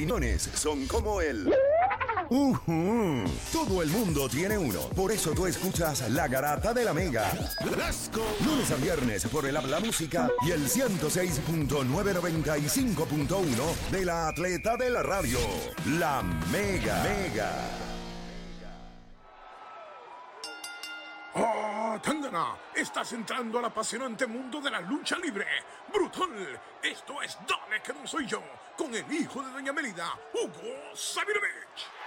opiniones son como el... Ujú. Todo el mundo tiene uno. Por eso tú escuchas La Garata de la Mega. Let's go. Lunes a viernes por el Habla Música y el 106.995.1 de la Atleta de la Radio. La Mega. Mega. Estás entrando al apasionante mundo de la lucha libre. ¡Brutal! Esto es Dale que no soy yo, con el hijo de Doña Melida, Hugo Sabinovich.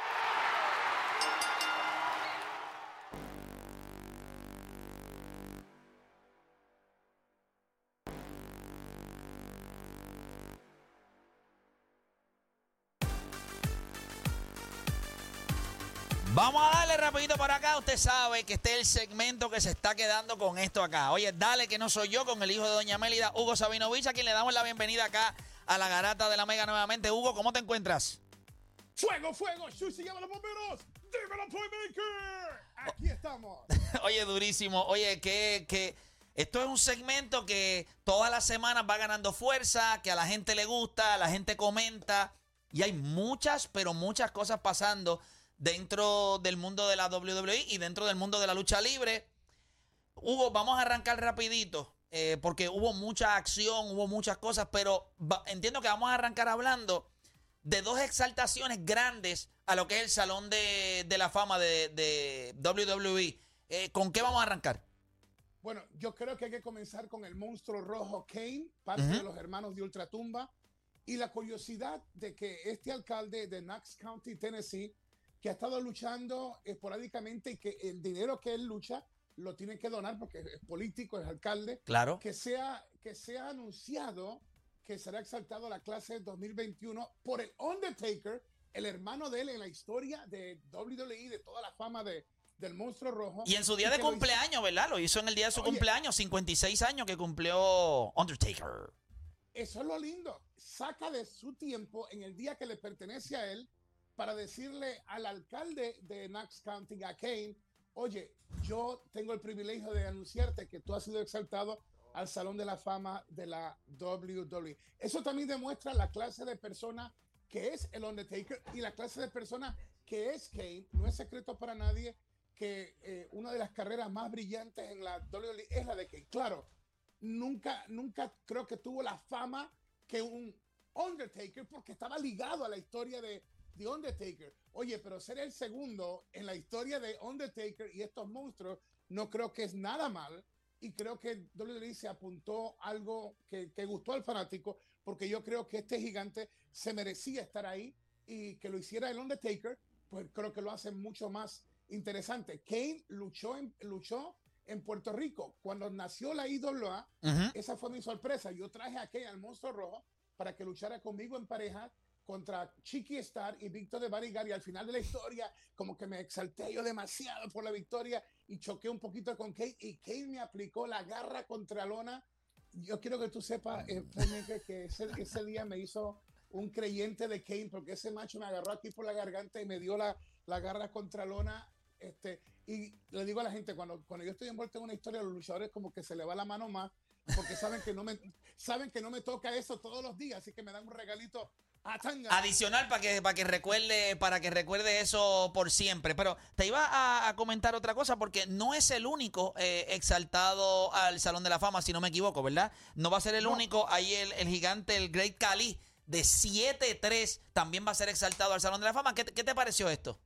Vamos a darle rapidito por acá. Usted sabe que este es el segmento que se está quedando con esto acá. Oye, dale que no soy yo con el hijo de Doña Mélida, Hugo Sabinovich, a quien le damos la bienvenida acá a la garata de la Mega nuevamente. Hugo, ¿cómo te encuentras? ¡Fuego, fuego! ¡Shushi, llama a los bomberos! ¡Dímelo, Playmaker! Aquí estamos. Oye, durísimo. Oye, que, que esto es un segmento que todas las semanas va ganando fuerza, que a la gente le gusta, a la gente comenta. Y hay muchas, pero muchas cosas pasando dentro del mundo de la WWE y dentro del mundo de la lucha libre. Hugo, vamos a arrancar rapidito, eh, porque hubo mucha acción, hubo muchas cosas, pero entiendo que vamos a arrancar hablando de dos exaltaciones grandes a lo que es el Salón de, de la Fama de, de WWE. Eh, ¿Con qué vamos a arrancar? Bueno, yo creo que hay que comenzar con el monstruo rojo Kane, parte de los hermanos de Ultratumba, y la curiosidad de que este alcalde de Knox County, Tennessee, que ha estado luchando esporádicamente y que el dinero que él lucha lo tiene que donar porque es político, es alcalde, Claro. que sea, que sea anunciado que será exaltado a la clase 2021 por el Undertaker, el hermano de él en la historia de WWE, de toda la fama de, del monstruo rojo. Y en su día de cumpleaños, ¿verdad? Lo hizo en el día de su Oye. cumpleaños, 56 años que cumplió Undertaker. Eso es lo lindo. Saca de su tiempo en el día que le pertenece a él para decirle al alcalde de Knox County, a Kane, oye, yo tengo el privilegio de anunciarte que tú has sido exaltado al Salón de la Fama de la WWE. Eso también demuestra la clase de persona que es el Undertaker y la clase de persona que es Kane. No es secreto para nadie que eh, una de las carreras más brillantes en la WWE es la de Kane. Claro, nunca, nunca creo que tuvo la fama que un Undertaker porque estaba ligado a la historia de, de Undertaker. Oye, pero ser el segundo en la historia de Undertaker y estos monstruos no creo que es nada mal. Y creo que WWE se apuntó algo que, que gustó al fanático porque yo creo que este gigante se merecía estar ahí y que lo hiciera el Undertaker, pues creo que lo hace mucho más interesante. Kane luchó en, luchó en Puerto Rico. Cuando nació la IWA, Ujú. esa fue mi sorpresa. Yo traje a Kane al monstruo rojo para que luchara conmigo en pareja contra Chiqui Star y Víctor de Barigar. Y al final de la historia, como que me exalté yo demasiado por la victoria y choqué un poquito con Kane. Y Kane me aplicó la garra contra lona. Yo quiero que tú sepas, eh, que ese, ese día me hizo un creyente de Kane, porque ese macho me agarró aquí por la garganta y me dio la, la garra contra lona. Este, y le digo a la gente, cuando, cuando yo estoy envuelto en una historia, los luchadores como que se le va la mano más, porque saben que no me, saben que no me toca eso todos los días, así que me dan un regalito. Adicional para que, para que recuerde, para que recuerde eso por siempre. Pero te iba a, a comentar otra cosa, porque no es el único eh, exaltado al Salón de la Fama, si no me equivoco, ¿verdad? No va a ser el No. único. Ahí el, el gigante, el Great Khali, de 7-3, también va a ser exaltado al Salón de la Fama. ¿Qué, qué te pareció esto?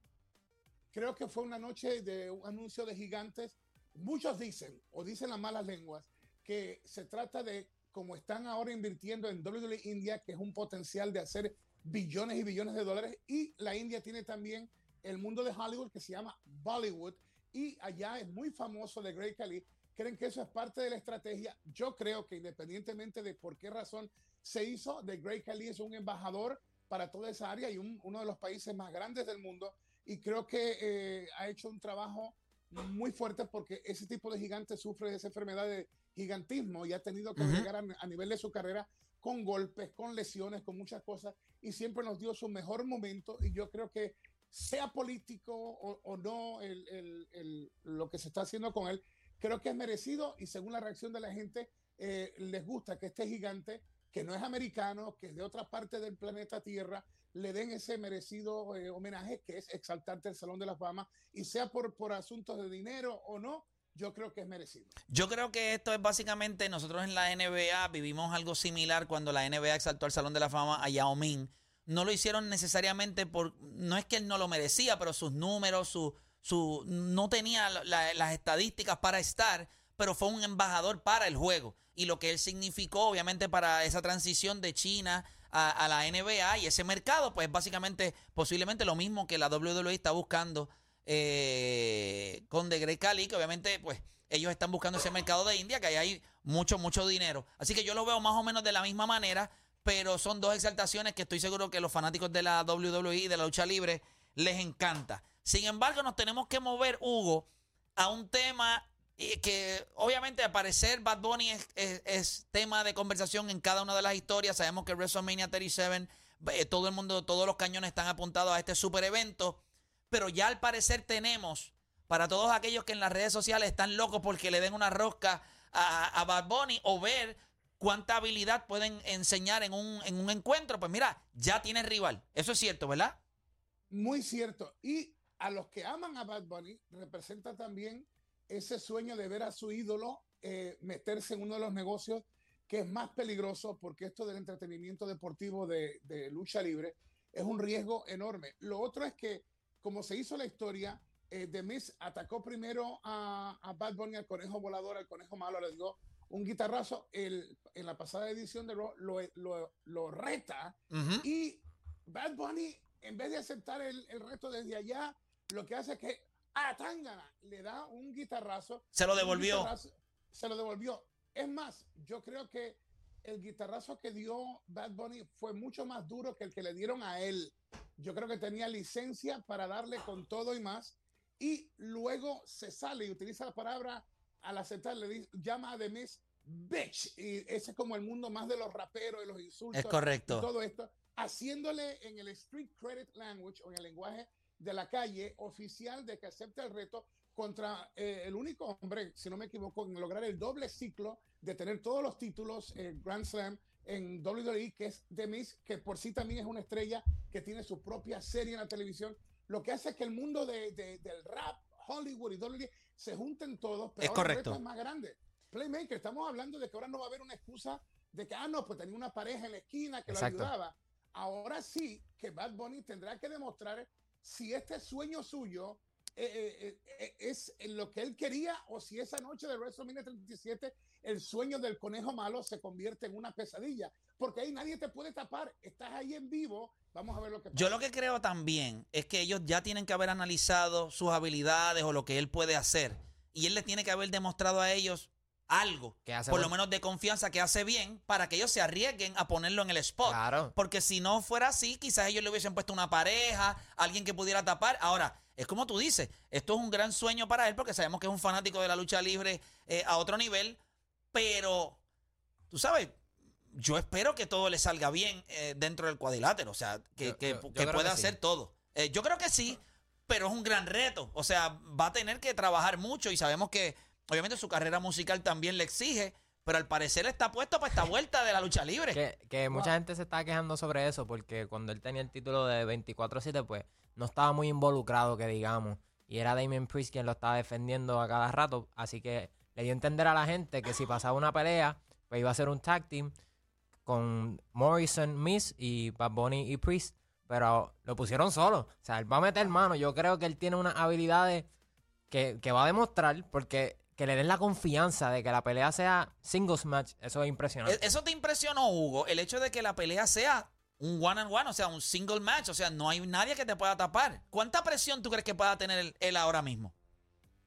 Creo que fue una noche de un anuncio de gigantes. Muchos dicen, o dicen las malas lenguas, que se trata de, como están ahora invirtiendo en WWE India, que es un potencial de hacer billones y billones de dólares, y la India tiene también el mundo de Hollywood que se llama Bollywood, y allá es muy famoso de Great Khali. ¿Creen que eso es parte de la estrategia? Yo creo que independientemente de por qué razón se hizo, The Great Khali es un embajador para toda esa área y un- uno de los países más grandes del mundo y creo que eh, ha hecho un trabajo muy fuerte porque ese tipo de gigante sufre de esa enfermedad de gigantismo y ha tenido que llegar a, a nivel de su carrera con golpes, con lesiones, con muchas cosas y siempre nos dio su mejor momento y yo creo que sea político o, o no el- el- el- lo que se está haciendo con él, creo que es merecido y según la reacción de la gente eh, les gusta que este gigante que no es americano, que es de otra parte del planeta Tierra, le den ese merecido eh, homenaje que es exaltarte el Salón de la Fama y sea por, por asuntos de dinero o no, yo creo que es merecido. Yo creo que esto es básicamente, nosotros en la NBA vivimos algo similar cuando la NBA exaltó al Salón de la Fama a Yao Ming. No lo hicieron necesariamente por, no es que él no lo merecía, pero sus números, su, su, no tenía las estadísticas para estar, pero fue un embajador para el juego. Y lo que él significó, obviamente, para esa transición de China a, la NBA y ese mercado, pues básicamente, posiblemente lo mismo que la WWE está buscando eh, con The Great Cali, que obviamente, pues ellos están buscando ese mercado de India, que ahí hay mucho, mucho dinero. Así que yo lo veo más o menos de la misma manera, pero son dos exaltaciones que estoy seguro que los fanáticos de la WWE y de la lucha libre les encanta. Sin embargo, nos tenemos que mover, Hugo, a un tema eh, que obviamente al parecer Bad Bunny es, tema de conversación en cada una de las historias. Sabemos que WrestleMania 37, eh, todo el mundo, todos los cañones están apuntados a este super evento, pero ya al parecer tenemos para todos aquellos que en las redes sociales están locos porque le den una rosca a, Bad Bunny o ver cuánta habilidad pueden enseñar en un, en un encuentro, pues mira, ya tiene rival. Eso es cierto, ¿verdad? Muy cierto. Y a los que aman a Bad Bunny representa también ese sueño de ver a su ídolo eh, meterse en uno de los negocios que es más peligroso porque esto del entretenimiento deportivo de, lucha libre es un riesgo enorme. Lo otro es que, como se hizo la historia, eh, The Miz atacó primero a, Bad Bunny, al conejo volador, al conejo malo, le dio un guitarrazo. El, en la pasada edición de Raw lo, lo, lo reta y Bad Bunny, en vez de aceptar el, el reto desde allá, lo que hace es que a Tangana le da un guitarrazo. Se lo devolvió. Se lo devolvió. Es más, yo creo que el guitarrazo que dio Bad Bunny fue mucho más duro que el que le dieron a él. Yo creo que tenía licencia para darle con todo y más. Y luego se sale y utiliza la palabra al aceptar, le dice, llama a Demis bitch. Y ese es como el mundo más de los raperos y los insultos. Es correcto. Y todo esto, haciéndole en el street credit language o en el lenguaje de la calle oficial de que acepte el reto contra eh, el único hombre, si no me equivoco, en lograr el doble ciclo de tener todos los títulos en Grand Slam en WWE, que es Demis, que por sí también es una estrella que tiene su propia serie en la televisión, lo que hace que el mundo de, del rap, Hollywood y WWE se junten todos, pero es correcto. el reto es más grande. Playmaker, estamos hablando de que ahora no va a haber una excusa de que, ah, no, pues tenía una pareja en la esquina que lo ayudaba. Ahora sí que Bad Bunny tendrá que demostrar si este sueño suyo eh, eh, eh, es lo que él quería o si esa noche de WrestleMania 37 el sueño del conejo malo se convierte en una pesadilla. Porque ahí nadie te puede tapar. Estás ahí en vivo. Vamos a ver lo que pasa. Yo lo que creo también es que ellos ya tienen que haber analizado sus habilidades o lo que él puede hacer. Y él le tiene que haber demostrado a ellos algo, por lo menos de confianza que hace bien, para que ellos se arriesguen a ponerlo en el spot. Porque si no fuera así, quizás ellos le hubiesen puesto una pareja, alguien que pudiera tapar. Ahora, es como tú dices, esto es un gran sueño para él porque sabemos que es un fanático de la lucha libre eh, a otro nivel, pero, tú sabes, yo espero que todo le salga bien eh, dentro del cuadrilátero, o sea, que, pueda hacer todo. Eh, yo creo que sí, pero es un gran reto, o sea, va a tener que trabajar mucho y sabemos que Obviamente su carrera musical también le exige, pero al parecer está puesto para esta vuelta de la lucha libre. Que, mucha gente se está quejando sobre eso, porque cuando él tenía el título de 24-7, pues no estaba muy involucrado, que digamos. Y era Damien Priest quien lo estaba defendiendo a cada rato. Así que le dio a entender a la gente que si pasaba una pelea, pues iba a ser un tag team con Morrison, Miss y Bad Bunny y Priest. Pero lo pusieron solo. O sea, él va a meter mano. Yo creo que él tiene unas habilidades que, que va a demostrar, porque que le den la confianza de que la pelea sea singles match, eso es impresionante. ¿Eso te impresionó, Hugo? El hecho de que la pelea sea un one on one, o sea, un single match, o sea, no hay nadie que te pueda tapar. ¿Cuánta presión tú crees que pueda tener él, ahora mismo?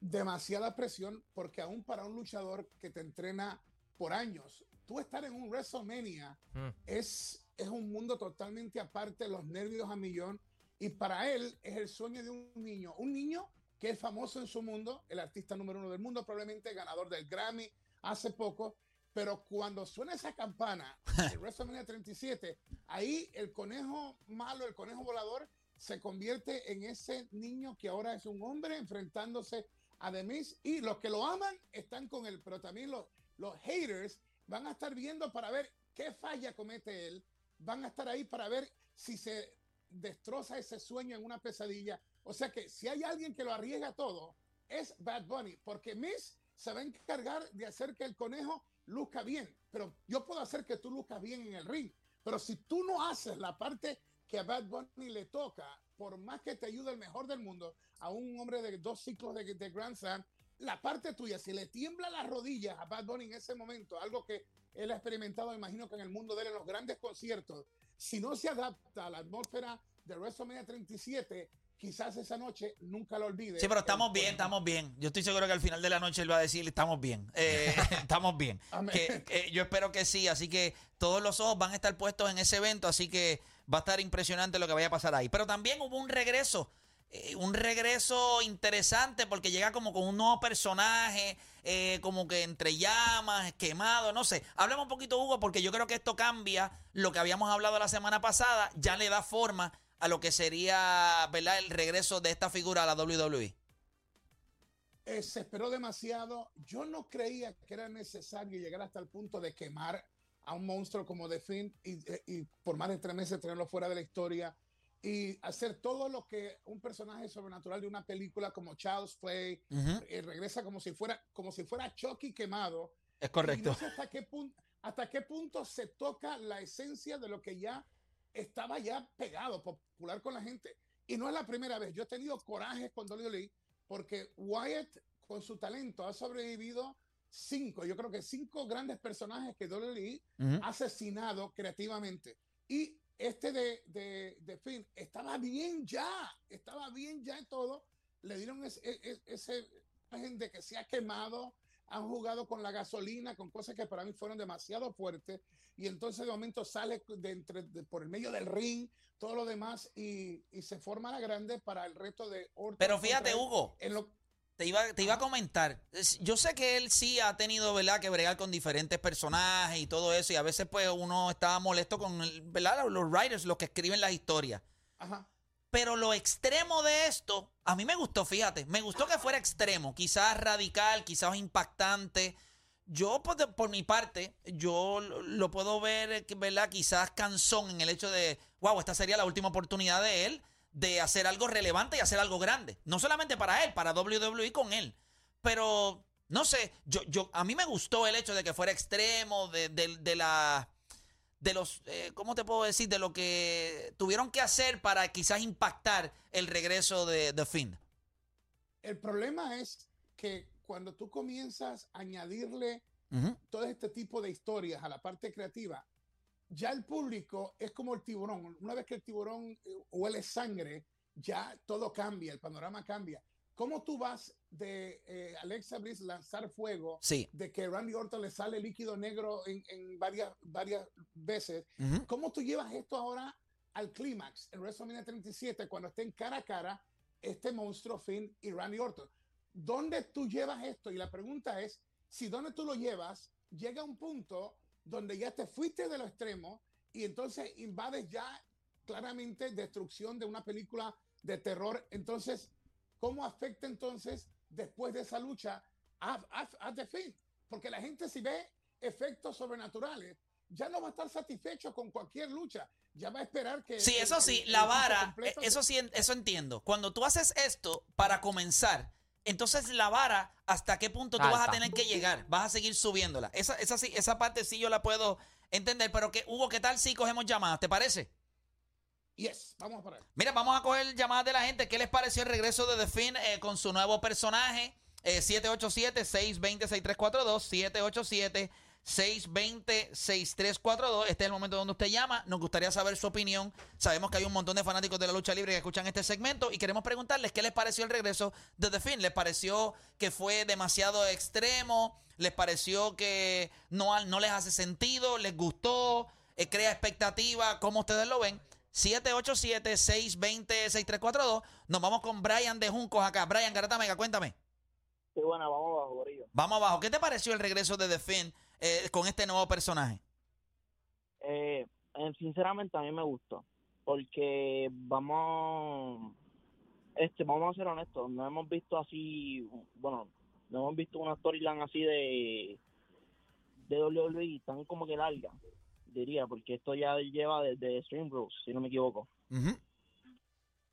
Demasiada presión, porque aún para un luchador que te entrena por años, tú estar en un WrestleMania hmm. es, es un mundo totalmente aparte, los nervios a millón, y para él es el sueño de un niño. Un niño que es famoso en su mundo, el artista número uno del mundo, probablemente ganador del Grammy hace poco, pero cuando suena esa campana, el WrestleMania 37, ahí el conejo malo, el conejo volador, se convierte en ese niño que ahora es un hombre enfrentándose a Demis y los que lo aman están con él, pero también los, los haters van a estar viendo para ver qué falla comete él, van a estar ahí para ver si se destroza ese sueño en una pesadilla. O sea que si hay alguien que lo arriesga todo, es Bad Bunny, porque Miss se va a encargar de hacer que el conejo luzca bien, pero yo puedo hacer que tú luzcas bien en el ring, pero si tú no haces la parte que a Bad Bunny le toca, por más que te ayude el mejor del mundo, a un hombre de dos ciclos de, de Grand Slam, la parte tuya, si le tiembla las rodillas a Bad Bunny en ese momento, algo que él ha experimentado, imagino que en el mundo de los grandes conciertos, si no se adapta a la atmósfera de WrestleMania 37, quizás esa noche nunca lo olvide. Sí, pero estamos bien, estamos bien. Yo estoy seguro que al final de la noche él va a decir, estamos bien, eh, estamos bien. Que yo espero que sí, así que todos los ojos van a estar puestos en ese evento, así que va a estar impresionante lo que vaya a pasar ahí. Pero también hubo un regreso, eh, un regreso interesante porque llega como con un nuevo personaje, eh, como que entre llamas, quemado, no sé. Hablemos un poquito, Hugo, porque yo creo que esto cambia lo que habíamos hablado la semana pasada, ya le da forma a lo que sería, ¿verdad?, el regreso de esta figura a la. WWE. Eh, se esperó demasiado. Yo no creía que era necesario llegar hasta el punto de quemar a un monstruo como The Fiend y, eh, y por más de tres meses tenerlo fuera de la historia y hacer todo lo que un personaje sobrenatural de una película como Child's Play Ujú, eh, regresa como si fuera como si fuera Chucky quemado. Es Y correcto. no sé hasta qué punto hasta qué punto se toca la esencia de lo que ya estaba ya pegado, popular con la gente. Y no es la primera vez. Yo he tenido corajes con WWE porque Wyatt, con su talento, ha sobrevivido cinco, yo creo que cinco grandes personajes que WWE Ujú. ha asesinado creativamente. Y este de, de, de Finn estaba bien ya, estaba bien ya en todo. Le dieron ese, ese, ese de que se ha quemado, han jugado con la gasolina, con cosas que para mí fueron demasiado fuertes. Y entonces de momento sale de entre, de- por el medio del ring, todo lo demás, y, y se forma la grande para el reto de Orton Pero fíjate. Hugo, En lo, te iba, te iba a comentar. Yo sé que él sí ha tenido, ¿verdad?, que bregar con diferentes personajes y todo eso. Y a veces, pues, uno estaba molesto con, ¿verdad?, los writers, los que escriben las historias. ajá. Pero lo extremo de esto, a mí me gustó, fíjate. Me gustó que fuera extremo, quizás radical, quizás impactante. Yo, por, de- por mi parte, yo lo, puedo ver, ¿verdad? Quizás cansón en el hecho de, wow, esta sería la última oportunidad de él de hacer algo relevante y hacer algo grande. No solamente para él, para WWE con él. Pero, no sé, yo, yo, a mí me gustó el hecho de que fuera extremo, de- de la de los, eh, ¿cómo te puedo decir? De lo que tuvieron que hacer para quizás impactar el regreso de The Fiend. El problema es que cuando tú comienzas a añadirle todo este tipo de historias a la parte creativa, ya el público es como el tiburón. Una vez que el tiburón eh, huele sangre, ya todo cambia, el panorama cambia. ¿Cómo tú vas de eh, Alexa Bliss lanzar fuego, Sí. de que Randy Orton le sale líquido negro en, en varias, varias veces? Ujú. ¿Cómo tú llevas esto ahora al clímax en WrestleMania 37 cuando estén cara a cara este monstruo Finn y Randy Orton? ¿Dónde tú llevas esto? Y la pregunta es, si donde tú lo llevas, llega un punto donde ya te fuiste de lo extremo y entonces invades ya claramente destrucción de una película de terror. Entonces, ¿cómo afecta entonces después de esa lucha a, a, a The Fiend? Porque la gente si ve efectos sobrenaturales, ya no va a estar satisfecho con cualquier lucha. Ya va a esperar que... Sí, eso el- sí, el la vara, eh, eso sí, eso entiendo. Cuando tú haces esto para comenzar, entonces la vara, ¿hasta qué punto tú vas a tener que llegar? Vas a seguir subiéndola. Esa, esa, sí, esa parte sí yo la puedo entender, pero que Hugo, ¿qué tal si cogemos llamadas? ¿Te parece? Mira, vamos a coger llamadas de la gente. ¿Qué les pareció el regreso de The Finn eh, con su nuevo personaje? Eh, 787-620-6342. 787-620-6342. Este es el momento donde usted llama. Nos gustaría saber su opinión. Sabemos que hay un montón de fanáticos de la lucha libre que escuchan este segmento y queremos preguntarles qué les pareció el regreso de The Finn. ¿Les pareció que fue demasiado extremo? ¿Les pareció que no, no les hace sentido? ¿Les gustó? Eh, ¿Crea expectativa? ¿Cómo ustedes lo ven? 787-620-6342. Nos vamos con Brian de Juncos acá. Brian Garata Mega, cuéntame. Sí, bueno, vamos abajo, Gorillo. Vamos abajo. ¿Qué te pareció el regreso de The Finn eh, con este nuevo personaje? Eh, eh, sinceramente, a mí me gustó. Porque vamos. Este, vamos a ser honestos. No hemos visto así. Bueno, no hemos visto una storyline así de. De WWE tan como que larga, diría. Porque esto ya lleva desde Stream Rules, si no me equivoco.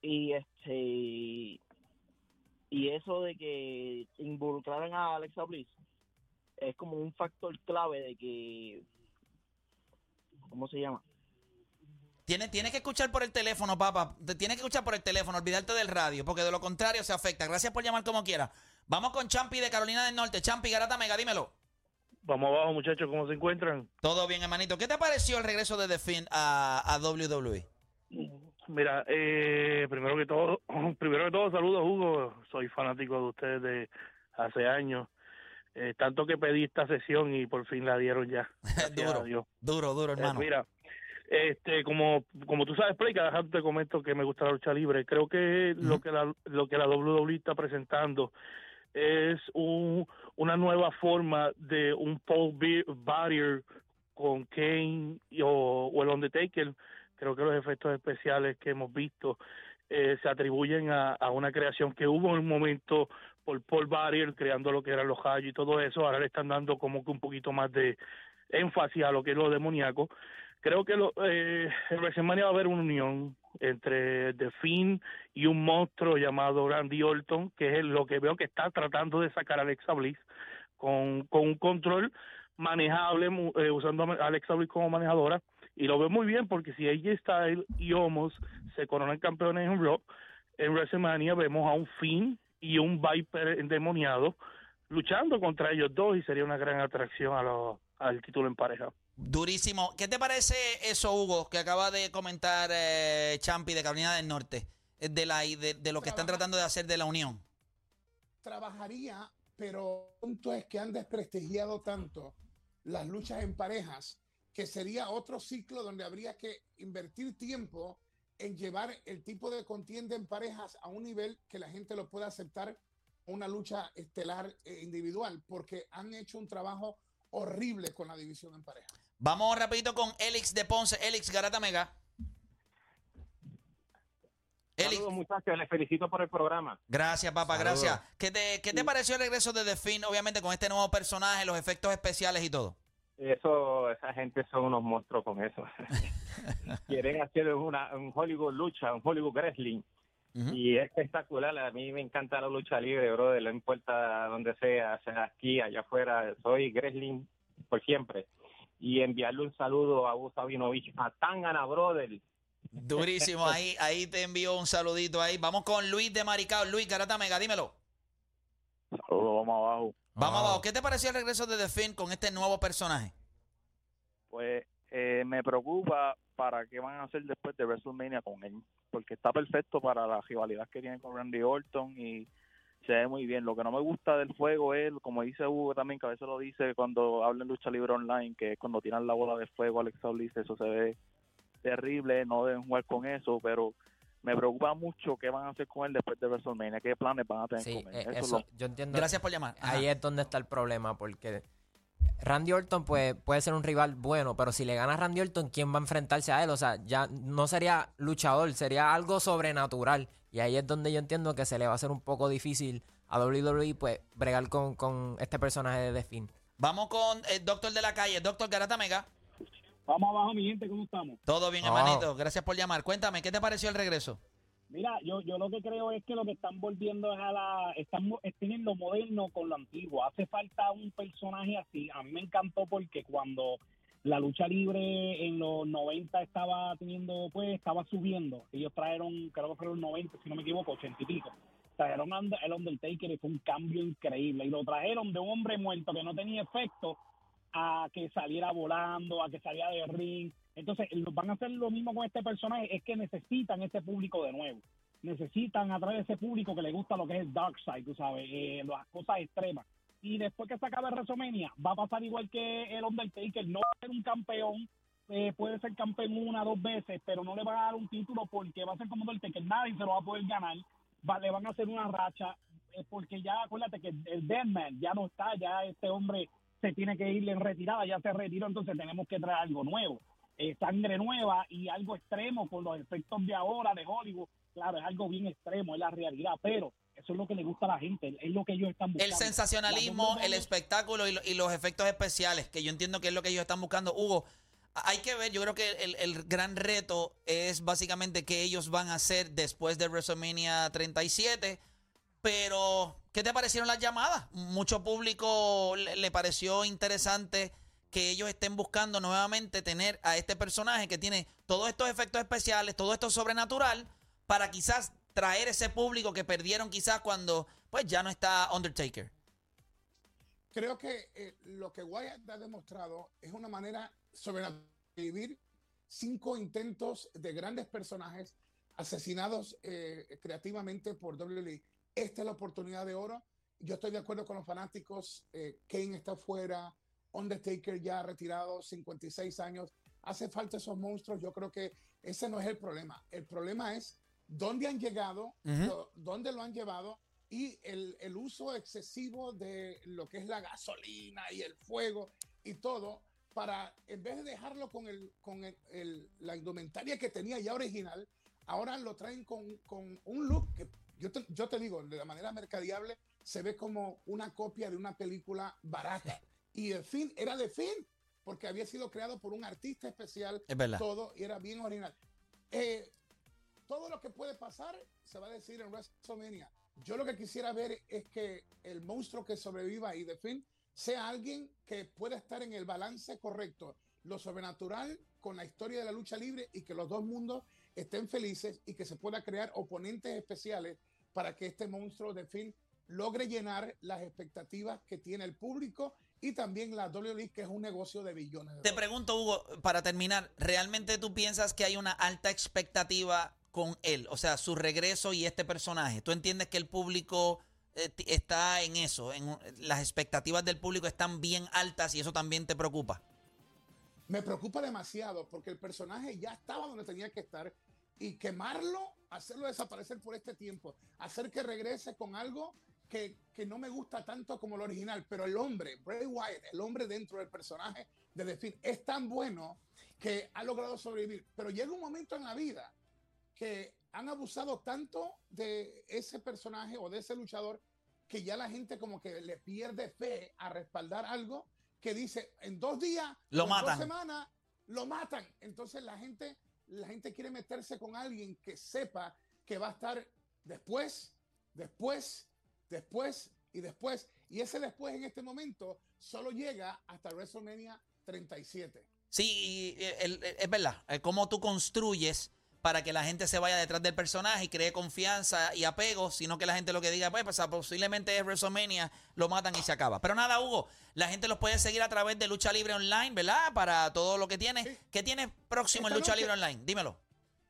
Y este y eso de que involucraran a Alexa Bliss es como un factor clave de que ¿cómo se llama? Tienes, tienes que escuchar por el teléfono, papá. Tienes que escuchar por el teléfono, olvidarte del radio, porque de lo contrario se afecta. Gracias por llamar como quiera. Vamos con Champi de Carolina del Norte. Champi, Garata Mega, dímelo. Vamos abajo, muchachos, ¿cómo se encuentran? Todo bien, hermanito. ¿Qué te pareció el regreso de The Finn a, a WWE? Mira, eh, primero que todo, primero que todo, saludos, Hugo. Soy fanático de ustedes de hace años. Eh, tanto que pedí esta sesión y por fin la dieron ya. Duro, Dios. duro, duro, Eh, hermano. mira, este, como, como tú sabes, Play, cada rato te comento que me gusta la lucha libre. Creo que lo que la, lo que la WWE está presentando es un, una nueva forma de un Paul Barrier con Kane o, el Undertaker. Creo que los efectos especiales que hemos visto eh, se atribuyen a, una creación que hubo en un momento por Paul Barrier creando lo que eran los Hayes y todo eso. Ahora le están dando como que un poquito más de énfasis a lo que es lo demoníaco. Creo que lo, eh, en WrestleMania va a haber una unión entre The Finn y un monstruo llamado Randy Orton, que es lo que veo que está tratando de sacar a Alexa Bliss con, con un control manejable, eh, usando a Alexa Bliss como manejadora. Y lo veo muy bien porque si AJ Styles y Homos se coronan campeones en Raw, en WrestleMania vemos a un Finn y un Viper endemoniado luchando contra ellos dos y sería una gran atracción a lo- al título en pareja. Durísimo. ¿Qué te parece eso, Hugo, que acaba de comentar eh, Champi de Carolina del Norte? Eh, De, la, de, de lo que están tratando de hacer de la unión. trabajaría, pero el punto es que han desprestigiado tanto las luchas en parejas que sería otro ciclo donde habría que invertir tiempo en llevar el tipo de contienda en parejas a un nivel que la gente lo pueda aceptar una lucha estelar eh, individual, porque han hecho un trabajo horrible con la división en pareja. Vamos rapidito con Elix de Ponce. Elix Garata Mega. Elix, Saludos muchachos, les felicito por el programa. gracias, papá, Saludos. gracias. ¿Qué te, qué te pareció el regreso de The Finn, obviamente, con este nuevo personaje, los efectos especiales y todo? Eso, esa gente son unos monstruos con eso. Quieren hacer una, un Hollywood lucha, un Hollywood wrestling. Y es espectacular. A mí me encanta la lucha libre, brother. No importa donde sea, sea aquí, allá afuera. Soy wrestling por siempre. Y enviarle un saludo a Gus Sabinovich, a Tangana, brother. Durísimo, ahí, ahí te envío un saludito ahí. Vamos con Luis de Maricao. Luis Garata Mega, dímelo. Saludos, vamos abajo. Vamos Ah. abajo. ¿Qué te pareció el regreso de The Finn con este nuevo personaje? Pues eh, me preocupa para qué van a hacer después de WrestleMania con él, porque está perfecto para la rivalidad que tiene con Randy Orton y se ve muy bien. Lo que no me gusta del fuego es, como dice Hugo también, que a veces lo dice cuando habla en lucha libre online, que es cuando tiran la bola de fuego a Alexa Bliss, eso se ve terrible, no deben jugar con eso, pero me preocupa mucho qué van a hacer con él después de WrestleMania, qué planes van a tener Sí, con eh, él. Eso es eso, lo- yo entiendo. Gracias por llamar. Ajá. Ahí es donde está el problema, porque Randy Orton pues, puede ser un rival bueno, pero si le gana a Randy Orton, ¿quién va a enfrentarse a él? O sea, ya no sería luchador, sería algo sobrenatural. Y ahí es donde yo entiendo que se le va a hacer un poco difícil a WWE pues bregar con, con este personaje de The Finn. Vamos con el doctor de la calle, doctor Garata Mega. Vamos abajo, mi gente, ¿cómo estamos? Todo bien, hermanito. Gracias por llamar. Cuéntame, ¿qué te pareció el regreso? Mira, yo, yo lo que creo es que lo que están volviendo es a la... Están, mo- es tienen lo moderno con lo antiguo. Hace falta un personaje así. A mí me encantó porque cuando la lucha libre en los 90 estaba teniendo, pues, estaba subiendo. Ellos trajeron, creo que fueron los 90, si no me equivoco, 80 y pico. Trajeron a el Undertaker y fue un cambio increíble. Y lo trajeron de un hombre muerto que no tenía efecto a que saliera volando, a que saliera de ring. Entonces, van a hacer lo mismo con este personaje, es que necesitan ese público de nuevo. Necesitan atraer ese público que le gusta lo que es dark side, tú sabes, eh, las cosas extremas. Y después que se acabe WrestleMania, va a pasar igual que el Undertaker, no va a ser un campeón, eh, puede ser campeón una dos veces, pero no le van a dar un título porque va a ser como Undertaker, nadie se lo va a poder ganar, va- le van a hacer una racha, eh, porque ya acuérdate que el Deadman ya no está, ya este hombre se tiene que ir en retirada, ya se retiró, entonces tenemos que traer algo nuevo, eh, sangre nueva y algo extremo con los efectos de ahora de Hollywood. Claro, es algo bien extremo, es la realidad, pero eso es lo que le gusta a la gente, es lo que ellos están buscando. El sensacionalismo, el espectáculo y, lo- y los efectos especiales, que yo entiendo que es lo que ellos están buscando. Hugo, Hay que ver, yo creo que el, el gran reto es básicamente qué ellos van a hacer después de WrestleMania 37. Pero, ¿qué te parecieron las llamadas? Mucho público le, le pareció interesante que ellos estén buscando nuevamente tener a este personaje que tiene todos estos efectos especiales, todo esto sobrenatural, para quizás traer ese público que perdieron quizás cuando pues ya no está Undertaker. Creo que eh, lo que Wyatt ha demostrado es una manera sobrenatural de vivir cinco intentos de grandes personajes asesinados eh, creativamente por WWE. Esta es la oportunidad de oro. Yo estoy de acuerdo con los fanáticos. Eh, Kane está fuera, Undertaker ya retirado, 56 años. Hace falta esos monstruos. Yo creo que ese no es el problema. El problema es dónde han llegado, Ujú. lo- dónde lo han llevado y el, el uso excesivo de lo que es la gasolina y el fuego y todo para, en vez de dejarlo con, el, con el- el- la indumentaria que tenía ya original, ahora lo traen con, con un look que yo te, yo te digo, de la manera mercadiable, se ve como una copia de una película barata. Y el fin era de fin, porque había sido creado por un artista especial, Es todo, y era bien original. Eh, todo lo que puede pasar se va a decir en WrestleMania. Yo lo que quisiera ver es que el monstruo que sobreviva y de fin sea alguien que pueda estar en el balance correcto, lo sobrenatural con la historia de la lucha libre y que los dos mundos estén felices y que se pueda crear oponentes especiales para que este monstruo de fin logre llenar las expectativas que tiene el público y también la WWE, que es un negocio de billones de Te pregunto, Hugo, para terminar, ¿realmente tú piensas que hay una alta expectativa con él? O sea, su regreso y este personaje. ¿Tú entiendes que el público eh, está en eso? En, las expectativas del público están bien altas y eso también te preocupa. Me preocupa demasiado porque el personaje ya estaba donde tenía que estar y quemarlo, hacerlo desaparecer por este tiempo, hacer que regrese con algo que, que no me gusta tanto como el original, pero el hombre, Bray Wyatt, el hombre dentro del personaje de The es tan bueno que ha logrado sobrevivir, pero llega un momento en la vida que han abusado tanto de ese personaje o de ese luchador que ya la gente como que le pierde fe a respaldar algo que dice en dos días, Lo en matan. dos semanas, lo matan. Entonces la gente, la gente quiere meterse con alguien que sepa que va a estar después, después, después y después. Y ese después en este momento solo llega hasta WrestleMania 37. Sí, y, eh, el- el- es verdad. Eh, Cómo tú construyes para que la gente se vaya detrás del personaje y cree confianza y apego, sino que la gente lo que diga, pues, pues, posiblemente es WrestleMania, lo matan y se acaba. Pero nada, Hugo, la gente los puede seguir a través de Lucha Libre Online, ¿verdad? Para todo lo que tiene. Sí. ¿Qué tienes próximo en Lucha noche- Libre Online? Dímelo.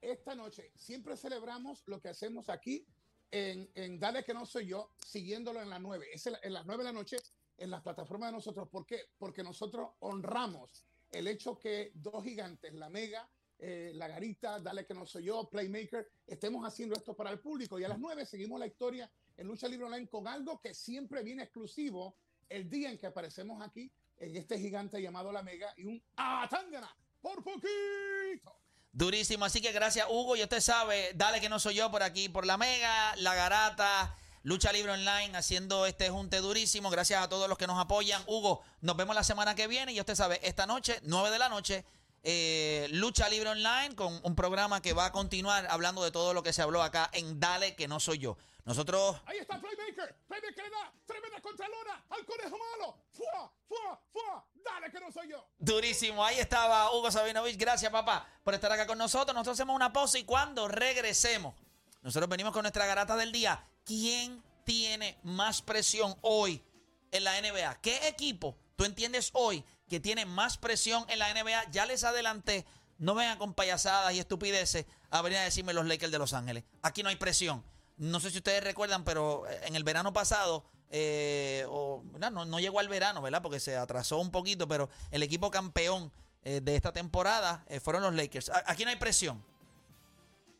esta noche siempre celebramos lo que hacemos aquí en, en Dale que no soy yo, siguiéndolo en las 9. Es en, en las 9 de la noche en las plataformas de nosotros. ¿Por qué? Porque nosotros honramos el hecho que dos gigantes, la Mega, eh, la Garita, Dale que no soy yo, Playmaker, estemos haciendo esto para el público. Y a las 9 seguimos la historia en Lucha Libre Online con algo que siempre viene exclusivo el día en que aparecemos aquí en este gigante llamado La Mega y un Atangana por poquito. Durísimo, así que gracias Hugo, y usted sabe, dale que no soy yo por aquí, por la Mega, la Garata, Lucha Libre Online, haciendo este junte durísimo. Gracias a todos los que nos apoyan. Hugo, nos vemos la semana que viene y usted sabe, esta noche, 9 de la noche, eh, Lucha Libre Online con un programa que va a continuar hablando de todo lo que se habló acá en Dale que no soy yo. Nosotros Ahí está Playmaker. Playmaker le da tremenda contralona al conejo malo. ¡Fua! ¡Fua! ¡Fua! Dale que no soy yo. Durísimo, ahí estaba Hugo Sabinovich. Gracias, papá, por estar acá con nosotros. Nosotros hacemos una pausa y cuando regresemos, nosotros venimos con nuestra garata del día. ¿Quién tiene más presión hoy en la NBA? ¿Qué equipo tú entiendes hoy que tiene más presión en la NBA? Ya les adelanté. No vengan con payasadas y estupideces a venir a decirme los Lakers de Los Ángeles. Aquí no hay presión. No sé si ustedes recuerdan, pero en el verano pasado, eh, o, no, no llegó al verano, ¿verdad? Porque se atrasó un poquito, pero el equipo campeón eh, de esta temporada eh, fueron los Lakers. Aquí no hay presión.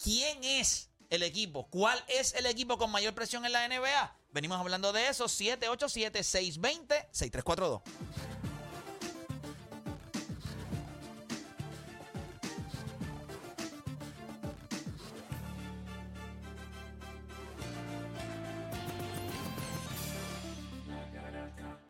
¿Quién es el equipo? ¿Cuál es el equipo con mayor presión en la NBA? Venimos hablando de eso. 787-620-6342.